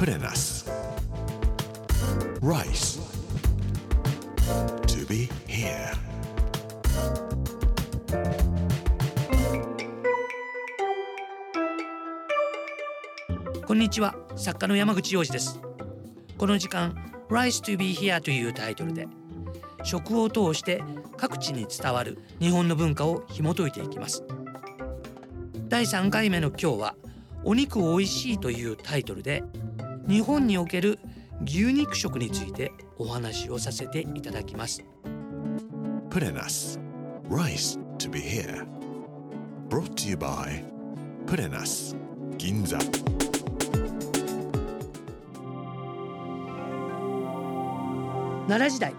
プレナス Rice. To be here. こんにちは作家の山口洋二ですこの時間 Rice to be here というタイトルで食を通して各地に伝わる日本の文化を紐解いていきます。第3回目の今日はお肉おいしいというタイトルで日本における牛肉食についてお話をさせていただきます。プレナス Rice to be here. Brought to you by プレナス銀座奈良時代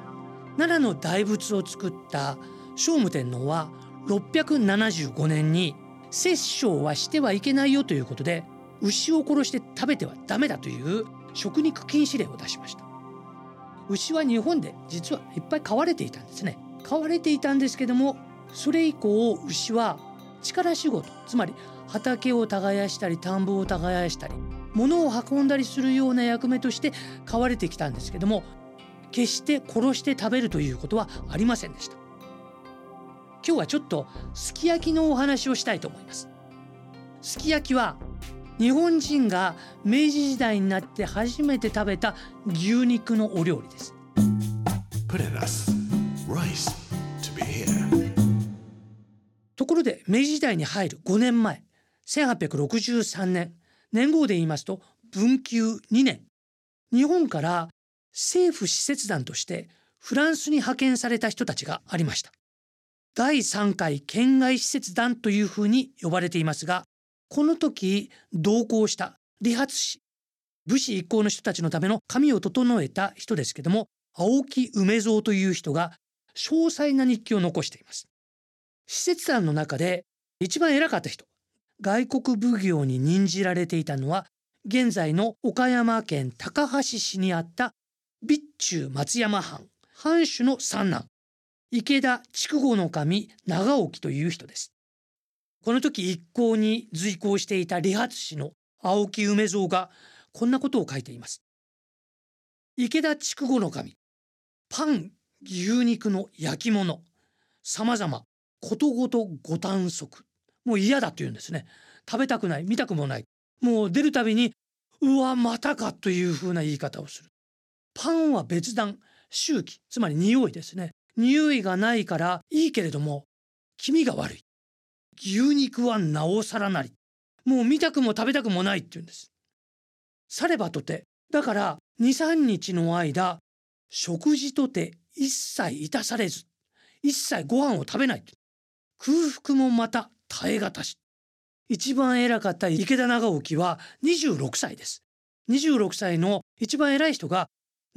奈良の大仏を作った聖武天皇は675年に殺生はしてはいけないよということで牛を殺して食べてはダメだという食肉禁止令を出しました。牛は日本で実はいっぱい飼われていたんですね。飼われていたんですけどもそれ以降牛は力仕事つまり畑を耕したり田んぼを耕したり物を運んだりするような役目として飼われてきたんですけども決して殺して食べるということはありませんでした。今日はちょっとすき焼きのお話をしたいと思います。すき焼きは日本人が明治時代になって初めて食べた牛肉のお料理です。ところで明治時代に入る5年前1863年年号で言いますと文久2年。日本から政府使節団としてフランスに派遣された人たちがありました。第3回県外使節団というふうに呼ばれていますがこの時同行した理髪師武士一行の人たちのための髪を整えた人ですけども青木梅蔵という人が詳細な日記を残しています。使節団の中で一番偉かった人外国奉行に任じられていたのは現在の岡山県高梁市にあった備中松山藩藩主の三男池田筑後の神長沖という人です。この時一行に随行していた理髪師の青木梅蔵がこんなことを書いています。池田筑後の神パン牛肉の焼き物様々ことごとご短足もう嫌だと言うんですね。食べたくない見たくもない。もう出るたびにうわまたかというふうな言い方をする。パンは別段周期つまり匂いですね。匂いがないからいいけれども気味が悪い。牛肉はなおさらなり。もう見たくも食べたくもないって言うんです。さればとて。だから23日の間食事とて一切いたされず一切ご飯を食べない空腹もまた耐え難し一番偉かった池田長沖は26歳です。26歳の一番偉い人が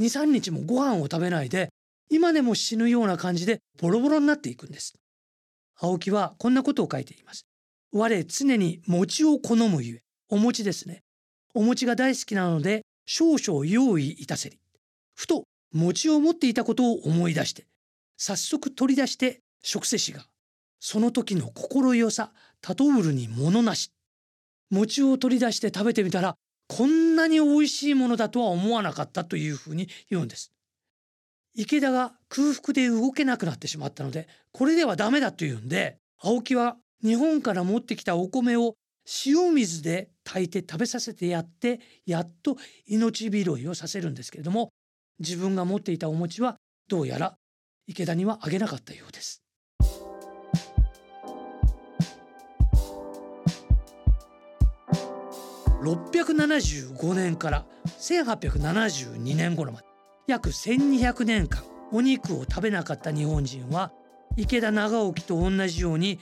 23日もご飯を食べないで今でも死ぬような感じでボロボロになっていくんです。青木はこんなことを書いています。我常に餅を好むゆえお餅ですね。お餅が大好きなので少々用意いたせり。ふと餅を持っていたことを思い出して早速取り出して食せしがその時の心よさたとうるに物なし。餅を取り出して食べてみたらこんなに美味しいものだとは思わなかったというふうに言うんです。池田が空腹で動けなくなってしまったのでこれではダメだというんで青木は日本から持ってきたお米を塩水で炊いて食べさせてやってやっと命拾いをさせるんですけれども自分が持っていたお餅はどうやら池田にはあげなかったようです。675年から1872年頃まで。約1200年間お肉を食べなかった日本人は池田長沖と同じように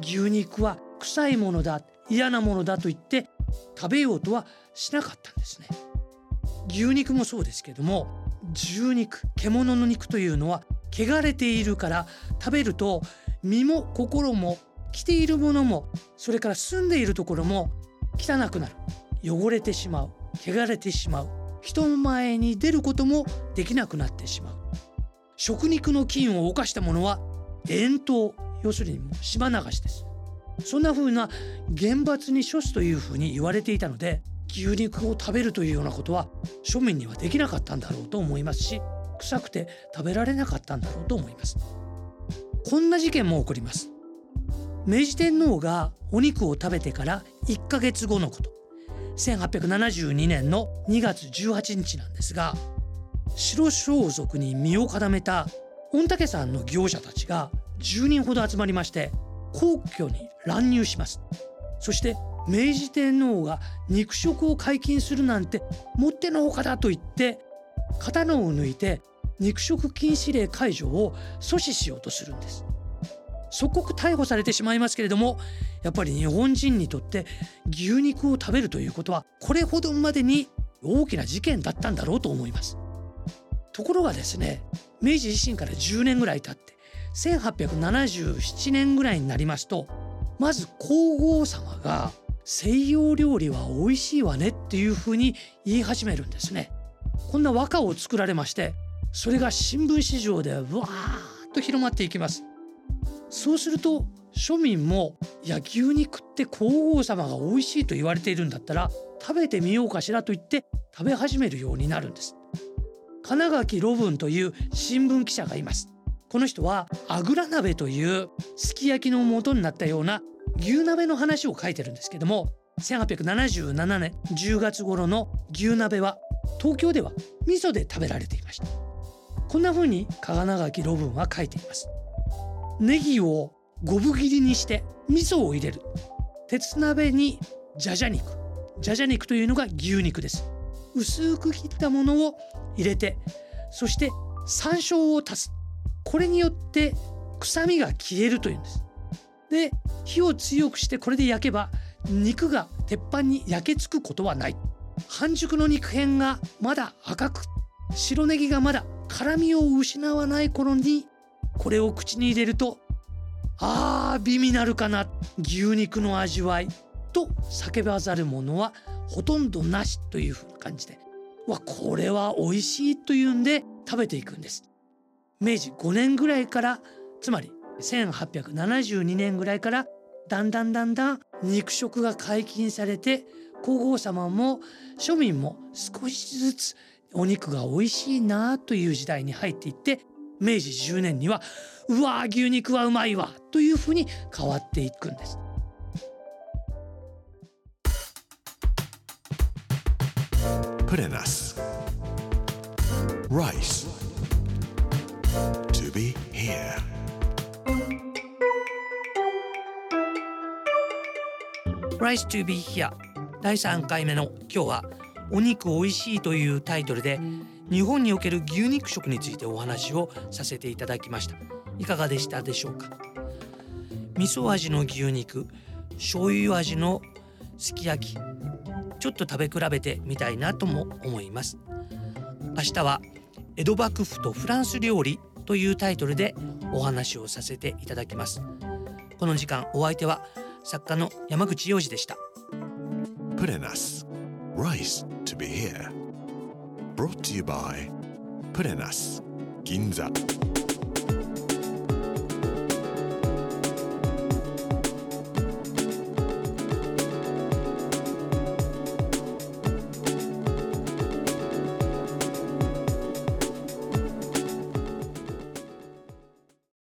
牛肉は臭いものだ嫌なものだと言って食べようとはしなかったんですね。牛肉もそうですけども獣肉獣の肉というのは汚れているから食べると身も心も着ているものもそれから住んでいるところも汚くなる。汚れてしまう。汚れてしまう。人前に出ることもできなくなってしまう。食肉の菌を犯したものは遠投要するに島流しです。そんな風な厳罰に処すというふうに言われていたので牛肉を食べるというようなことは庶民にはできなかったんだろうと思いますし臭くて食べられなかったんだろうと思います。こんな事件も起こります。明治天皇がお肉を食べてから1ヶ月後のこと。1872年の2月18日なんですが白装束に身を固めた御嶽山の業者たちが10人ほど集まりまして皇居に乱入します。そして明治天皇が肉食を解禁するなんてもってのほかだと言って刀を抜いて肉食禁止令解除を阻止しようとするんです。即刻逮捕されてしまいますけれどもやっぱり日本人にとって牛肉を食べるということはこれほどまでに大きな事件だったんだろうと思います。ところがですね明治維新から10年ぐらい経って1877年ぐらいになりますとまず皇后様が西洋料理は美味しいわねっていうふうに言い始めるんですね。こんな和歌を作られましてそれが新聞市場でわーっと広まっていきます。そうすると庶民もいや牛肉って皇后様が美味しいと言われているんだったら食べてみようかしらと言って食べ始めるようになるんです。金垣ロブンという新聞記者がいます。この人はあぐら鍋というすき焼きの元になったような牛鍋の話を書いてるんですけども1877年10月頃の牛鍋は東京では味噌で食べられていました。こんな風に金垣ロブンは書いています。ネギを五分切りにして味噌を入れる。鉄鍋にじゃじゃ肉。じゃじゃ肉というのが牛肉です。薄く切ったものを入れてそして山椒を足す。これによって臭みが消えるというんです。で火を強くしてこれで焼けば肉が鉄板に焼けつくことはない。半熟の肉片がまだ赤く白ネギがまだ辛みを失わない頃にこれを口に入れるとあー美味なるかな牛肉の味わいと叫ばざる者はほとんどなしというふうな感じでわこれは美味しいというんで食べていくんです。明治5年ぐらいからつまり1872年ぐらいからだんだんだんだん肉食が解禁されて皇后様も庶民も少しずつお肉が美味しいなという時代に入っていって明治10年にはうわ牛肉はうまいわというふうに変わっていくんです。プレナス。Rice. To be here. Rice to be here 第3回目の今日はお肉美味しいというタイトルで日本における牛肉食についてお話をさせていただきました。いかがでしたでしょうか？味噌味の牛肉醤油味のすき焼きちょっと食べ比べてみたいなとも思います。明日は江戸幕府とフランス料理というタイトルでお話をさせていただきます。この時間お相手は作家の山口洋二でした。プレナス Rice to be here Brought to you by プレナス銀座